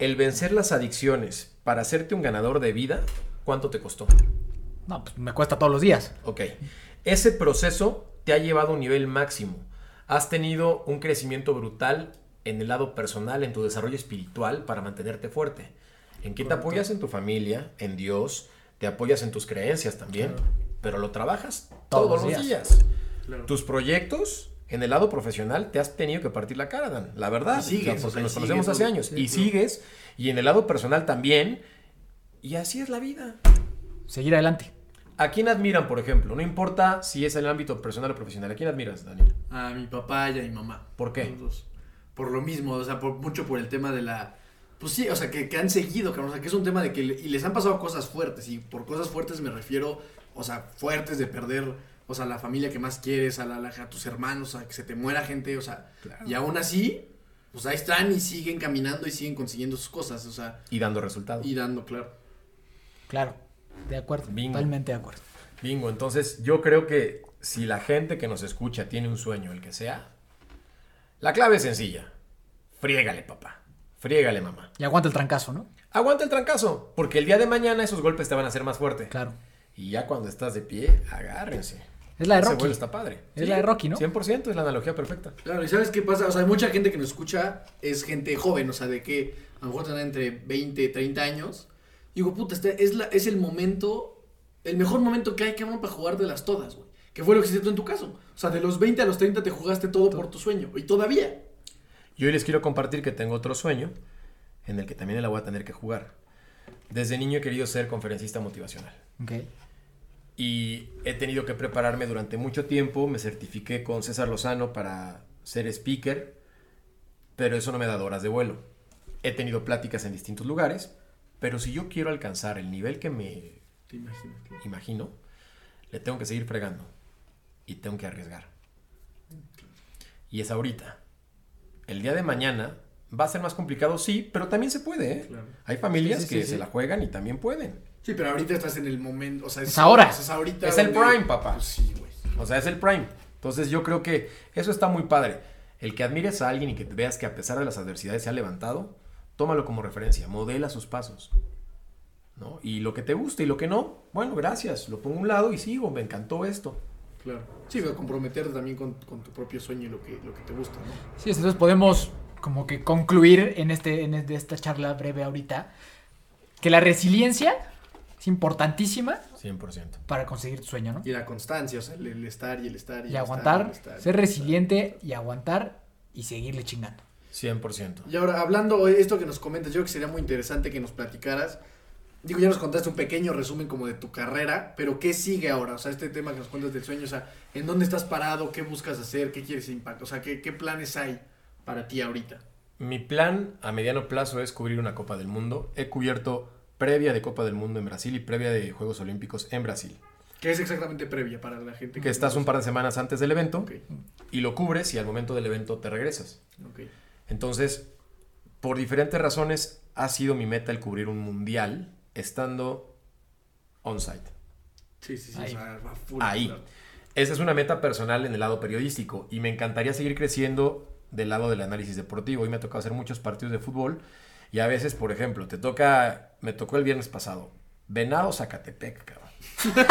el vencer las adicciones para hacerte un ganador de vida, ¿cuánto te costó? No, pues me cuesta todos los días. Ok. Ese proceso te ha llevado a un nivel máximo. Has tenido un crecimiento brutal en el lado personal, en tu desarrollo espiritual para mantenerte fuerte. ¿En qué te apoyas? En tu familia, en Dios, te apoyas en tus creencias también, pero lo trabajas Todos todos, los los días. días. Claro. Tus proyectos en el lado profesional te has tenido que partir la cara, Dan. La verdad, Y sigues, o sea, o porque nos conocemos hace años Sí, y claro. sigues y en el lado personal también. Y así es la vida. Seguir adelante. ¿A quién admiran, por ejemplo? No importa si es en el ámbito personal o profesional. ¿A quién admiras, Daniel? A mi papá y a mi mamá. ¿Por qué? Los dos. Por lo mismo, o sea, por, mucho por el tema de la... Pues sí, o sea, que, que han seguido, cabrón, o sea, que es un tema de que... le- y les han pasado cosas fuertes, y por cosas fuertes me refiero, o sea, fuertes de perder, o sea, la familia que más quieres, a, la, a tus hermanos, a que se te muera gente, o sea, y aún así, pues ahí están y siguen caminando y siguen consiguiendo sus cosas, o sea, Y dando resultados. y dando, claro. Claro, de acuerdo, Bingo. totalmente de acuerdo. Bingo, entonces yo creo que si la gente que nos escucha tiene un sueño, el que sea, la clave es sencilla. Friégale, papá. Friégale, mamá. Y aguanta el trancazo, ¿no? Aguanta el trancazo, porque el día de mañana esos golpes te van a hacer más fuerte. Claro. Y ya cuando estás de pie, agárrense. Es la de Rocky. está padre. Es la de Rocky, ¿no? 100% es la analogía perfecta. Claro, y ¿sabes qué pasa? O sea, mucha gente que nos escucha es gente joven, o sea, de que a lo mejor tendrán entre 20, 30 años. Y digo, puta, este es, la, es el momento, el mejor momento que hay, cabrón, para jugártelas todas, güey. Que fue lo que hiciste tú en tu caso. O sea, de los 20 a los 30 te jugaste todo por tu sueño. Y todavía. Y hoy les quiero compartir que tengo otro sueño en el que también la voy a tener que jugar. Desde niño he querido ser conferencista motivacional. Ok. Y he tenido que prepararme durante mucho tiempo. Me certifiqué con César Lozano para ser speaker, pero eso no me ha dado horas de vuelo. He tenido pláticas en distintos lugares, pero si yo quiero alcanzar el nivel que me claro. imagino, le tengo que seguir fregando y tengo que arriesgar. Y es ahorita. El día de mañana va a ser más complicado, sí, pero también se puede. ¿eh? Claro. Hay familias Sí, sí, que sí, se sí. la juegan y también pueden. Sí, pero ahorita estás en el momento, o sea, Es ahora. es ahorita. Es el donde- prime, papá. Pues sí, güey. O sea, es el prime. Entonces yo creo que eso está muy padre. El que admires a alguien y que veas que a pesar de las adversidades se ha levantado, tómalo como referencia, modela sus pasos. ¿no? Y lo que te guste y lo que no, bueno, gracias, lo pongo a un lado y sigo, me encantó esto. Claro. Sí, pero comprometerte también con, con tu propio sueño y lo que, lo que te gusta, ¿no? Sí, entonces podemos como que concluir en, este, en este- esta charla breve ahorita que la resiliencia es importantísima 100%. para conseguir tu sueño, ¿no? Y la constancia, o sea, el, el estar y el estar y, Y el aguantar, estar y el estar. ser resiliente y aguantar y seguirle chingando. 100%. Y ahora, hablando de esto que nos comentas, yo creo que sería muy interesante que nos platicaras. Digo, ya nos contaste un pequeño resumen como de tu carrera, pero ¿qué sigue ahora? O sea, este tema que nos cuentas del sueño, o sea, ¿en dónde estás parado? ¿Qué buscas hacer? ¿Qué quieres impactar? O sea, ¿qué, qué planes hay para ti ahorita? Mi plan a mediano plazo es cubrir una Copa del Mundo. He cubierto previa de Copa del Mundo en Brasil y previa de Juegos Olímpicos en Brasil. ¿Qué es exactamente previa para la gente Que estás un par de semanas antes del evento y lo cubres y al momento del evento te regresas. Entonces, por diferentes razones, ha sido mi meta el cubrir un mundial estando on-site. Sí, sí, sí. Ahí. O sea, va full, Ahí. claro. Esa es una meta personal en el lado periodístico y me encantaría seguir creciendo del lado del análisis deportivo. Hoy me ha tocado hacer muchos partidos de fútbol y a veces, por ejemplo, te toca, me tocó el viernes pasado, Venado Zacatepec, cabrón.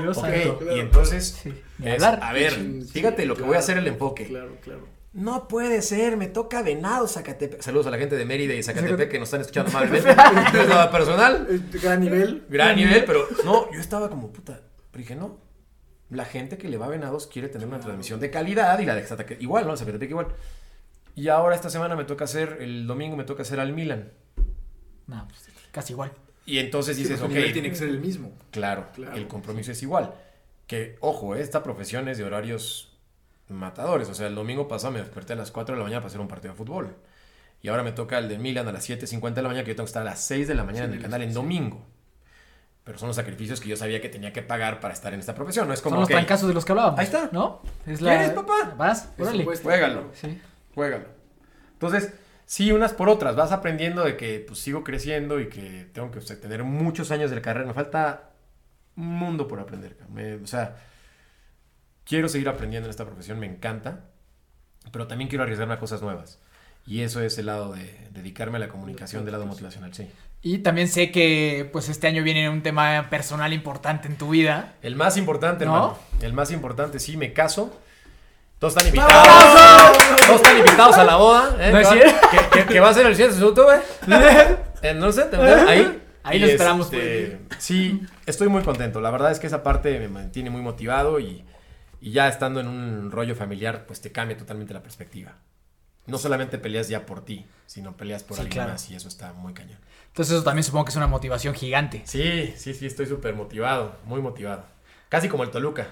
Dios Ok, santo. claro, y entonces, Sí, ni es, hablar. a ver, Sí, fíjate lo que claro, voy a hacer el enfoque. Claro, claro. No puede ser, me toca Venado Zacatepec. Saludos a la gente de Mérida y Zacatepec que nos están escuchando amablemente. No es nada personal. Este, Gran nivel. Gran nivel, pero no, yo estaba como puta. Pero dije, no. La gente que le va a Venados quiere tener una transmisión de calidad y la de Zacatepec igual, ¿no? Zacatepec igual. Y ahora esta semana me toca hacer, el domingo me toca hacer al Milan. No, pues, casi igual. Y entonces Sí, dices, ok, el tiene que ser el mismo. claro, Claro. el compromiso es igual. Que, ojo, eh, esta profesión es de horarios matadores. O sea, el domingo pasado me desperté a las 4 de la mañana para hacer un partido de fútbol. Y ahora me toca el de Milan a las 7.50 de la mañana, que yo tengo que estar a las 6 de la mañana Sí, en el sí, canal en domingo. Pero son los sacrificios que yo sabía que tenía que pagar para estar en esta profesión. No es como Son los ok, trancazos de los que hablábamos. Ahí está. ¿No? Es ¿Quieres, papá? ¿Vas? Órale. Juégalo. Sí. Juégalo. Entonces, sí, unas por otras. Vas aprendiendo de que pues, sigo creciendo y que tengo que o sea, tener muchos años de carrera. Me falta un mundo por aprender. Me- o sea, quiero seguir aprendiendo en esta profesión, me encanta. Pero también quiero arriesgarme a cosas nuevas. Y eso es el lado de dedicarme a la comunicación del lado motivacional, sí. Y también sé que pues este año viene un tema personal importante en tu vida. El más importante, ¿No? hermano. El más importante, sí, me caso. Todos están invitados. Todos están invitados a la boda. ¿eh? ¿No es que, que- va a ser el 7 de octubre. Eh, no sé, tendrá- ahí. Ahí lo esperamos, este, sí, estoy muy contento. La verdad es que esa parte me mantiene muy motivado y, y ya estando en un rollo familiar, pues te cambia totalmente la perspectiva. No solamente peleas ya por ti, sino peleas por Sí, alguien claro. más y eso está muy cañón. Entonces eso también supongo que es una motivación gigante. Sí, sí, sí, estoy súper motivado, muy motivado. Casi como el Toluca.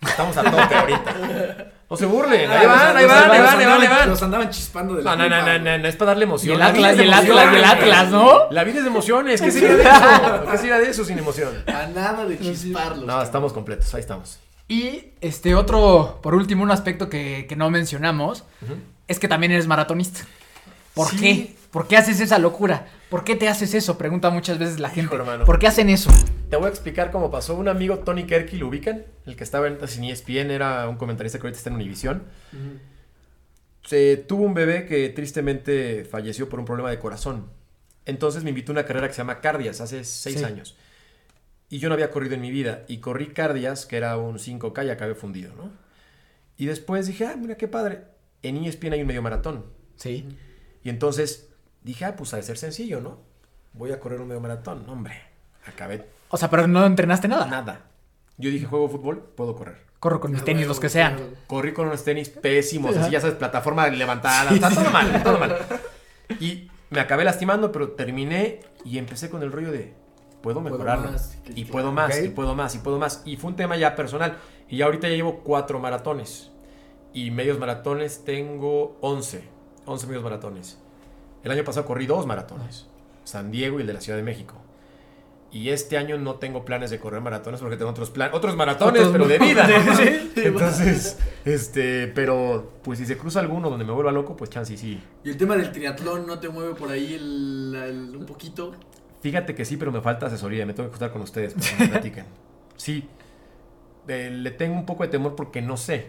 Estamos a tope ahorita. No se burlen, ahí van, ahí van, ahí van, ahí van, ahí van. Los andaban chispando de la No, no, no, no, no, no, es para darle emoción. el Atlas, el Atlas, el. Atlas, ¿no? La vida es de emociones. ¿Qué sería de eso? ¿Qué sería de eso sin emoción? A nada de chisparlos. No, estamos completos, ahí estamos. Y este otro, por último, un aspecto que, que no mencionamos es que también eres maratonista. ¿Por Sí. qué? ¿Por qué haces esa locura? ¿Por qué te haces eso? Pregunta muchas veces la Hijo, gente. hermano. ¿Por qué hacen eso? Te voy a explicar cómo pasó. Un amigo, Tony Kerky, ¿lo ubican? El que estaba en, en ESPN, era un comentarista que ahorita está en Univision. Se tuvo un bebé que tristemente falleció por un problema de corazón. Entonces me invitó a una carrera que se llama Cardias hace seis Sí. años. Y yo no había corrido en mi vida. Y corrí Cardias, que era un 5K y acabé fundido, ¿no? Y después dije, ah, mira qué padre. En E ESPN hay un medio maratón. Sí. Y entonces dije, ah, pues ha de ser sencillo, ¿no? Voy a correr un medio maratón. No, hombre, acabé O sea, pero no entrenaste nada. nada. Yo dije, juego fútbol, puedo correr. Corro con mis tenis, los que sean. Corrí con unos tenis pésimos, así ya sabes, plataforma levantada, está todo mal, todo mal. Y me acabé lastimando, pero terminé y empecé con el rollo de, puedo Puedo mejorarlo. y que- puedo más, y puedo más, y puedo más. Y fue un tema ya personal. Y ya ahorita ya llevo cuatro maratones. Y medios maratones tengo 11. 11 medios maratones. El año pasado corrí dos maratones. San Diego y el de la Ciudad de México. Y este año no tengo planes de correr maratones porque tengo otros planes, otros maratones, Otros- pero de vida. Sí. Entonces, este, pero pues si se cruza alguno donde me vuelva loco, pues chance y sí. Y el tema del triatlón no te mueve por ahí el, el- un poquito. Fíjate que sí, pero me falta asesoría, me tengo que juntar con ustedes para que me platiquen. Sí, eh, le tengo un poco de temor porque no sé,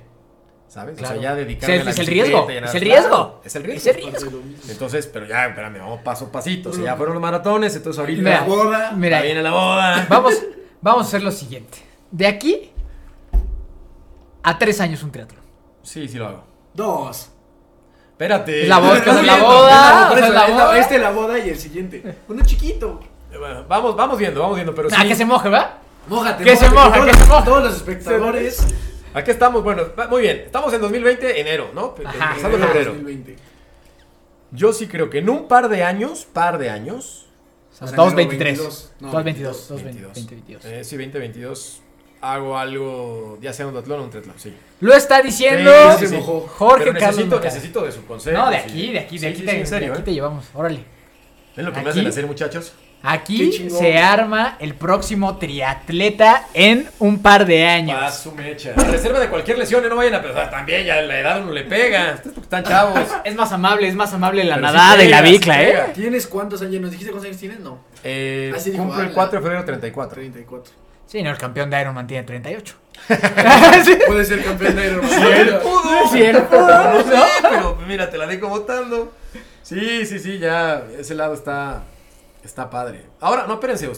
¿sabes? Claro. O sea, ya dedicarme Es- a la es el riesgo, es el Claro, riesgo. es el riesgo. Es el mismo. Entonces, pero ya, espérame, vamos paso a pasito. O sea, ya fueron los maratones, entonces ahorita Mira, La boda. Mira, viene la boda. vamos, vamos a hacer lo siguiente. De aquí a tres años un triatlón. Sí, sí lo hago. Dos. Espérate. Es la boda, la boda. O sea, la es la- boda. Este la boda y el siguiente. Uno chiquito. Bueno, vamos, vamos viendo, vamos viendo, pero sí. Ah, que se moje, ¿va? Mójate. Que se mójate, moja, que se moja. Todos los espectadores. Aquí estamos, bueno, muy bien. Estamos en 2020, enero, ¿no? Ajá. Empezando febrero. 2020. Yo sí creo que en un par de años, par de años, O sea, 2.23. enero 22. No, 2.22. 22. 2022. eh, sí, 2022, hago algo, ya sea un duatlón o un triatlón, sí. Lo está diciendo Sí, sí, sí. Jorge Pero Carlos. necesito, Mercado. necesito de su consejo. No, de sí. aquí, de aquí, de aquí, sí, te, sí, en serio, de aquí ¿eh? te llevamos. Órale. ¿Ven lo que me aquí. hacen hacer, muchachos? Aquí se arma el próximo triatleta en un par de años. Paz su mecha. A reserva de cualquier lesión, no vayan a pensar, también ya la edad uno le pega. Ustedes porque están chavos. Es más amable, es más amable la Pero sí nadada y la bicla, ¿eh? ¿Tienes cuántos años? ¿Nos dijiste cuántos años tienes? No. Eh, Ah, dijo, cumplo el ah, 4 de febrero 34. 34. Sí, no, el campeón de Ironman tiene 38. Puede ser campeón de Ironman. pudo. Sí, él No sé, pero mira, te la dejo votando. Sí, sí, sí, ya. Ese lado está, está padre. Ahora, no, espérense.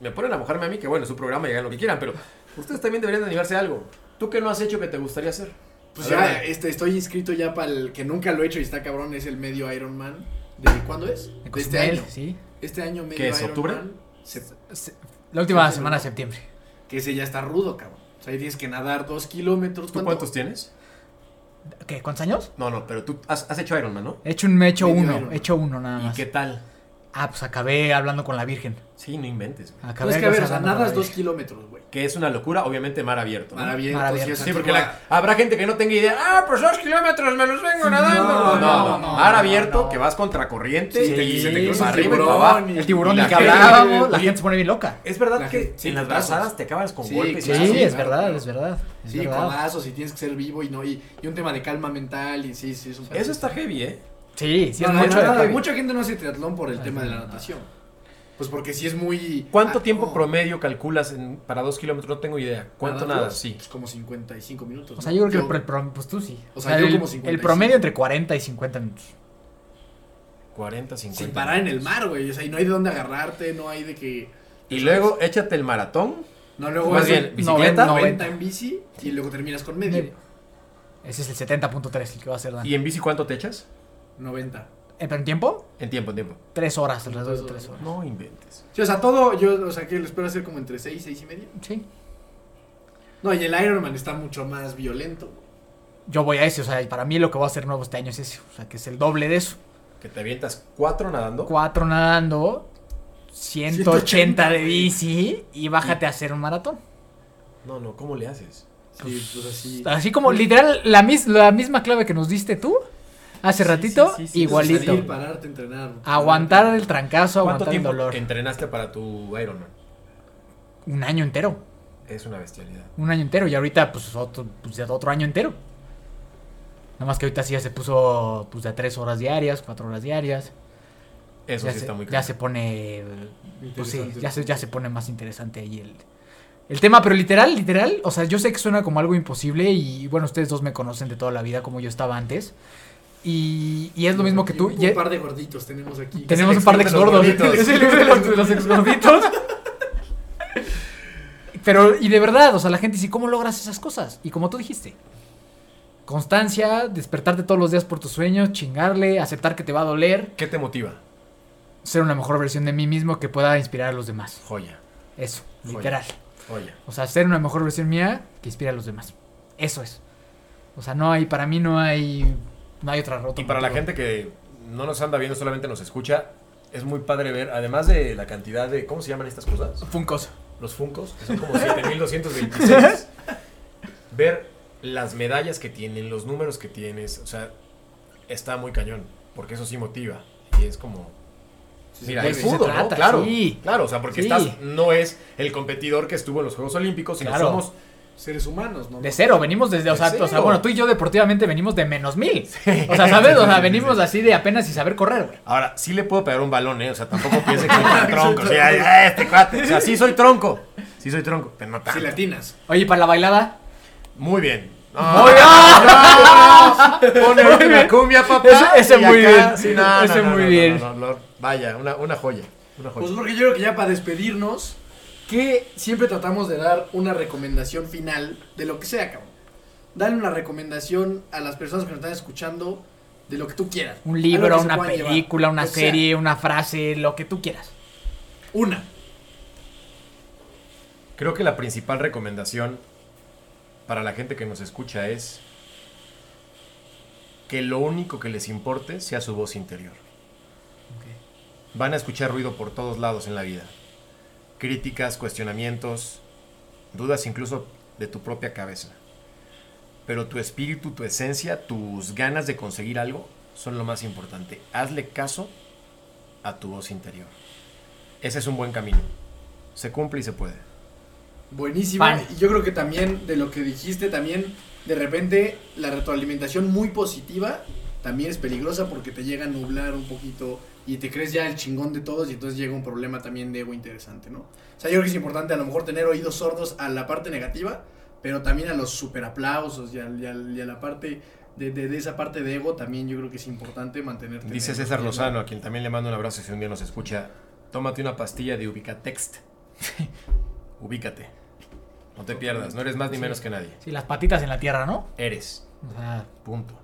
Me ponen a mojarme a mí, que bueno, es su programa y hagan lo que quieran, pero ustedes también deberían de animarse a algo. ¿Tú qué no has hecho que te gustaría hacer? Pues A ya, ver, este, estoy inscrito ya para el que nunca lo he hecho y está cabrón, es el medio Ironman. ¿De cuándo es? De De este año. sí. Este año medio ¿Qué es, octubre? Ironman, se- Se- La última semana de septiembre. que ese ya está rudo, cabrón. O sea, ahí tienes que nadar dos kilómetros. ¿Tú ¿cuánto? cuántos tienes? ¿Qué? ¿Cuántos años? No, no, pero tú has, has hecho Ironman, ¿no? He hecho un, me he hecho Medio uno, he hecho uno nada ¿Y más. qué tal? Ah, pues acabé hablando con la Virgen. Sí, no inventes. güey. Acabé No, es que a ver, o sea, con nadas dos kilómetros, güey. Que es una locura, obviamente mar abierto. ¿no? Mar abierto, Mar sí, abierto. porque la- habrá gente que no tenga idea. Ah, pues dos kilómetros me los vengo nadando. No, no, no, no, no, Mar abierto, no. que vas contra corriente Sí, y se te cruza arriba y tiburón para abajo. y- El tiburón y del la que gente- hablábamos, la gente se pone bien loca. Es verdad La que gente- sí, en las brazadas te acabas con Sí, golpes. Sí, y es verdad, es verdad. Sí, codazos y tienes que ser vivo y no y, y un tema de calma mental y sí, sí, es un pedo. Eso está heavy, ¿eh? Sí, sí, No, es la mucho heavy. mucha gente no hace triatlón por el Ay, tema de la no, no. natación. Pues porque sí es muy... ¿Cuánto Ah, tiempo no. promedio calculas en- para dos kilómetros? No tengo idea. ¿Cuánto nada? Sí. Pues como 55 minutos. O sea, ¿no? yo creo que el, pro- pues tú sí. O sea, yo el, como el 55. promedio entre 40 y 50 minutos. 40, 50. Sin parar en el mar, güey. O sea, y no hay de dónde agarrarte, no hay de que... Y luego échate el maratón. No, luego Más bien, el bicicleta. 90 en bici y luego terminas con medio. Ese es el 70.3 el que va a hacer Dan. ¿Y en bici cuánto te echas? 90. ¿En pero en tiempo? En tiempo, en tiempo. Tres horas, alrededor de Tres tres horas. No inventes. Sí, o sea, todo, yo, o sea, que lo espero hacer como entre 6 y 6 y medio. Sí. No, y el Ironman está mucho más violento. Yo voy a ese, o sea, y para mí lo que voy a hacer nuevo este año es ese. O sea, que es el doble de eso. Que te avientas cuatro nadando. Cuatro nadando, 180 de bici y bájate a hacer un maratón. No, no, ¿cómo le haces? Sí, pues así. Así como literal la, mis- la misma clave que nos diste tú hace ratito, sí, sí, sí, igualito. Salir, pararte, entrenar. Aguantar el trancazo, ¿Cuánto aguantar el tiempo dolor. entrenaste para tu Ironman? Un año entero. Es una bestialidad. Un año entero y ahorita pues otro, pues, ya otro año entero. Nada más que ahorita sí ya se puso pues de tres horas diarias, cuatro horas diarias. Eso ya sí se, está muy Ya claro. se pone, pues sí, ya se, ya se pone más interesante ahí el, el tema, pero literal, literal, o sea, yo sé que suena como algo imposible y bueno, ustedes dos me conocen de toda la vida como yo estaba antes. Y, y es lo mismo que Y tú. Un, y- un par de gorditos tenemos aquí. tenemos un par de exgordos. gorditos. Es el club de los, de los exgorditos. Pero, y de verdad, o sea, la gente dice, ¿cómo logras esas cosas? Y como tú dijiste, constancia, despertarte todos los días por tus sueños, chingarle, aceptar que te va a doler, ¿Qué te motiva? ser una mejor versión de mí mismo que pueda inspirar a los demás. Joya. Eso, Joya. literal. Joya. O sea, ser una mejor versión mía que inspire a los demás. Eso es. O sea, no hay, para mí no hay, no hay otra rota. Y para la gente que no nos anda viendo, solamente nos escucha, es muy padre ver, además de la cantidad de, ¿cómo se llaman estas cosas? Funcos. Los Funcos, que son como 7226. ver las medallas que tienen, los números que tienes, o sea, está muy cañón, porque eso sí motiva. Y es como... Mira, se fútbol, ¿no? trata, Claro, sí. claro, o sea, porque Sí. estás, no es el competidor que estuvo en los Juegos Olímpicos, sino Claro. somos Seres humanos, ¿no? De cero, venimos desde, o ¿De sea, o sea, bueno, tú y yo deportivamente venimos de menos mil. O sea, ¿sabes? O sea, venimos así de apenas y saber correr, güey. Ahora, sí le puedo pegar un balón, ¿eh? O sea, tampoco piense que soy tronco. O sea, este cuate. O sea, sí soy tronco. Sí soy tronco, pero no tanto. Si latinas. Oye, ¿y para la bailada? Muy bien. No, Muy bien. no, Pone última cumbia, papá. Ese- ese muy acá, bien. sí, no, Ese no, no, muy no, bien. no, no, no. Vaya, una, una joya. Una joya. Pues porque yo creo que ya para despedirnos, que siempre tratamos de dar una recomendación final de lo que sea, cabrón. Dale una recomendación a las personas que nos están escuchando de lo que tú quieras. Un libro, una llevar. película, una sea. serie, una frase, lo que tú quieras. Una. Creo que la principal recomendación para la gente que nos escucha es que lo único que les importe sea su voz interior. Van a escuchar ruido por todos lados en la vida. Críticas, cuestionamientos, dudas incluso de tu propia cabeza. Pero tu espíritu, tu esencia, tus ganas de conseguir algo son lo más importante. Hazle caso a tu voz interior. Ese es un buen camino. Se cumple y se puede. Buenísima. Fan. Y yo creo que también de lo que dijiste, también de repente la retroalimentación muy positiva también es peligrosa porque te llega a nublar un poquito y te crees ya el chingón de todos y entonces llega un problema también de ego interesante, ¿no? O sea, yo creo que es importante a lo mejor tener oídos sordos a la parte negativa, pero también a los super aplausos y a, y a- y a la parte de, de- de esa parte de ego también yo creo que es importante mantenerte. Dice César Lozano, a quien también le mando un abrazo si un día nos escucha. Tómate una pastilla de Ubicatext. Ubícate. No te pierdas, no eres más ni menos que nadie. Sí, las patitas en la tierra, ¿no? Eres. O sea, Punto.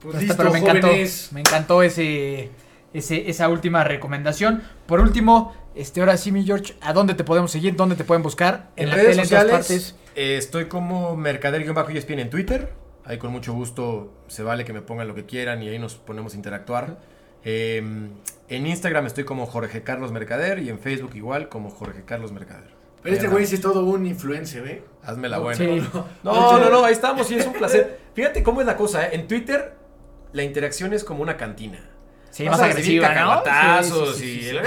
Pues listo, pero me encantó, jóvenes. me encantó ese, ese, esa última recomendación. Por último, este, ahora sí, mi George, ¿a dónde te podemos seguir? ¿Dónde te pueden buscar? En, la redes tele, en sociales partes. eh, estoy como mercader-espin en Twitter. Ahí con mucho gusto se vale que me pongan lo que quieran y ahí nos ponemos a interactuar. Eh, en Instagram estoy como Jorge Carlos Mercader y en Facebook igual como Jorge Carlos Mercader. Pero este güey sí es todo un influencer, ¿eh? Hazme la buena. Sí. No, no, no, ahí estamos y es un placer. Fíjate cómo es la cosa, ¿eh? En Twitter la interacción es como una cantina. Sí, más a recibir agresiva, ¿no? Sí, sí, y.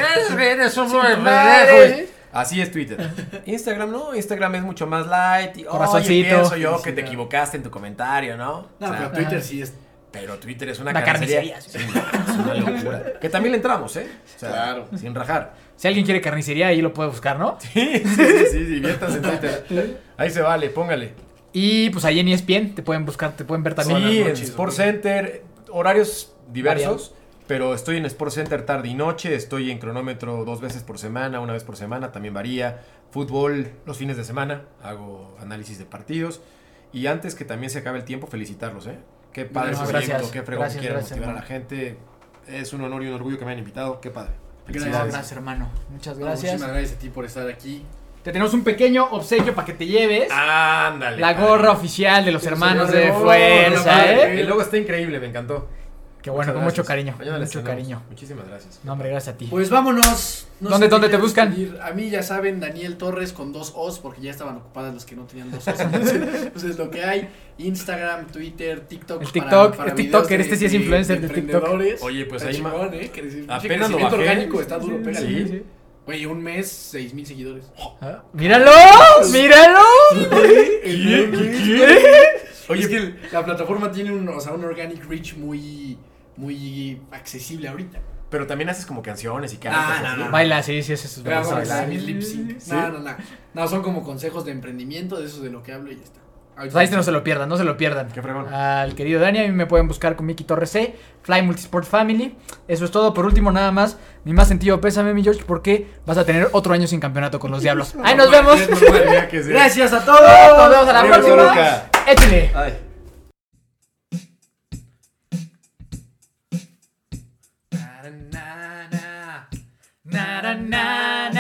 Así es Twitter. Instagram no, Instagram es mucho más light. Y, Oye, Corazoncito. pienso yo que te equivocaste en tu comentario, ¿no? No, O sea, pero Twitter sí es. pero Twitter es una, Una carnicería. carnicería, Sí, es una locura. que también le entramos, ¿eh? O sea, Claro. Sin rajar. Si alguien quiere carnicería, ahí lo puede buscar, ¿no? Sí, sí, sí, sí, diviértanse en Twitter. Ahí se vale, póngale. Y pues ahí en ESPN te pueden buscar, te pueden ver también. Sí, en amigo. Center, horarios diversos, pero estoy en Sports Center tarde y noche, estoy en cronómetro dos veces por semana, una vez por semana, también varía. Fútbol los fines de semana, hago análisis de partidos. Y antes que también se acabe el tiempo, felicitarlos, ¿eh? Qué padre No, proyecto, gracias, qué fregón gracias, quieren gracias, motivar a la gente. Es un honor y un orgullo que me hayan invitado, qué padre. Gracias. Muchas gracias, hermano. Muchas gracias. Muchísimas gracias a ti por estar aquí. Te tenemos un pequeño obsequio para que te lleves. Ándale. la padre. gorra oficial de los hermanos de fuerza, ¿eh? El logo está increíble, me encantó. Qué bueno, con mucho cariño. Mañana Mucho cariño. Muchísimas gracias. No, hombre, gracias a ti. Pues vámonos. No ¿Dónde- dónde qué te buscan? pedir. A mí ya saben, Daniel Torres con dos O's, porque ya estaban ocupadas las que no tenían dos O's. Entonces, pues es lo que hay. Instagram, Twitter, TikTok. El TikTok, el videos TikToker, este sí es influencer de TikTok. emprendedores. Oye, pues ahí chingón, ¿eh? Que apenas lo bajé. orgánico está duro, Sí, pégale. sí, sí. Güey, un mes, 6 mil seguidores. Ah, ¡Míralo! ¡Míralo! Oye, es que el- la plataforma tiene un, o sea, un organic reach muy, muy accesible ahorita. Pero también haces como canciones y cantas. no, así. no. Baila, sí, sí, ese es Pero bailar. mis lip sync. ¿Sí? No, no, no. No, son como consejos de emprendimiento, de eso de lo que hablo y ya está. Pues ahí no se lo pierdan, no se lo pierdan. Qué fregón. Al querido Dani, a mí me pueden buscar con Miki Torres C, Fly Multisport Family. Eso es todo. Por último, nada más, mi más sentido pésame, mi George, porque vas a tener otro año sin campeonato con los Diablos. Ahí nos vemos. Es. Gracias a todos. Nos vemos a la Adiós, próxima. Échale. na na